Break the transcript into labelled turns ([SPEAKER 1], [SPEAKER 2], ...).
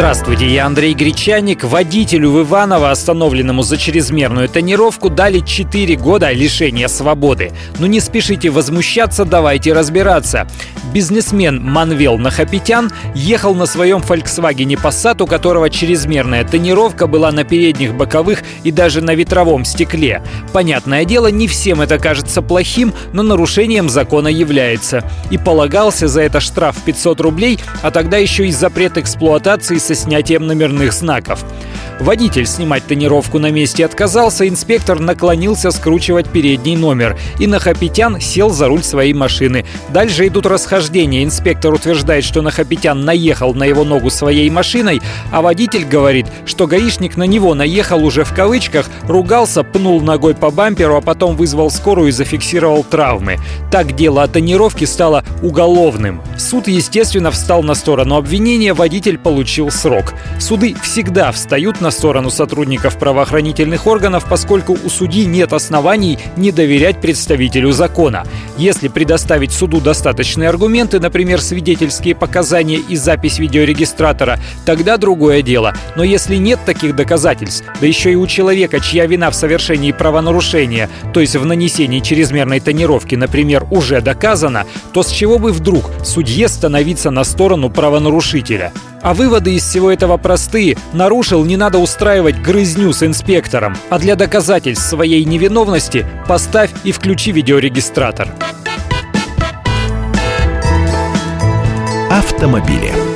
[SPEAKER 1] Здравствуйте, я Андрей Гречаник. Водителю в Иваново, остановленному за чрезмерную тонировку, дали 4 года лишения свободы. Но не спешите возмущаться, давайте разбираться. Бизнесмен Манвел Нахапетян ехал на своем Volkswagen Passat, у которого чрезмерная тонировка была на передних, боковых и даже на ветровом стекле. Понятное дело, не всем это кажется плохим, но нарушением закона является. И полагался за это штраф 500 рублей, а тогда еще и запрет эксплуатации с со снятием номерных знаков. Водитель снимать тонировку на месте отказался, инспектор наклонился скручивать передний номер, и Нахапетян сел за руль своей машины. Дальше идут расхождения. Инспектор утверждает, что Нахапетян наехал на его ногу своей машиной, а водитель говорит, что гаишник на него наехал уже в кавычках, ругался, пнул ногой по бамперу, а потом вызвал скорую и зафиксировал травмы. Так дело о тонировке стало уголовным. Суд, естественно, встал на сторону обвинения, водитель получил срок. Суды всегда встают на сторону сотрудников правоохранительных органов, поскольку у судьи нет оснований не доверять представителю закона. Если предоставить суду достаточные аргументы, например, свидетельские показания и запись видеорегистратора, тогда другое дело. Но если нет таких доказательств, да еще и у человека, чья вина в совершении правонарушения, то есть в нанесении чрезмерной тонировки, например, уже доказана, то с чего бы вдруг судье становиться на сторону правонарушителя? А выводы из всего этого простые. Нарушил, не надо устраивать грызню с инспектором. А для доказательств своей невиновности поставь и включи видеорегистратор.
[SPEAKER 2] автомобиле.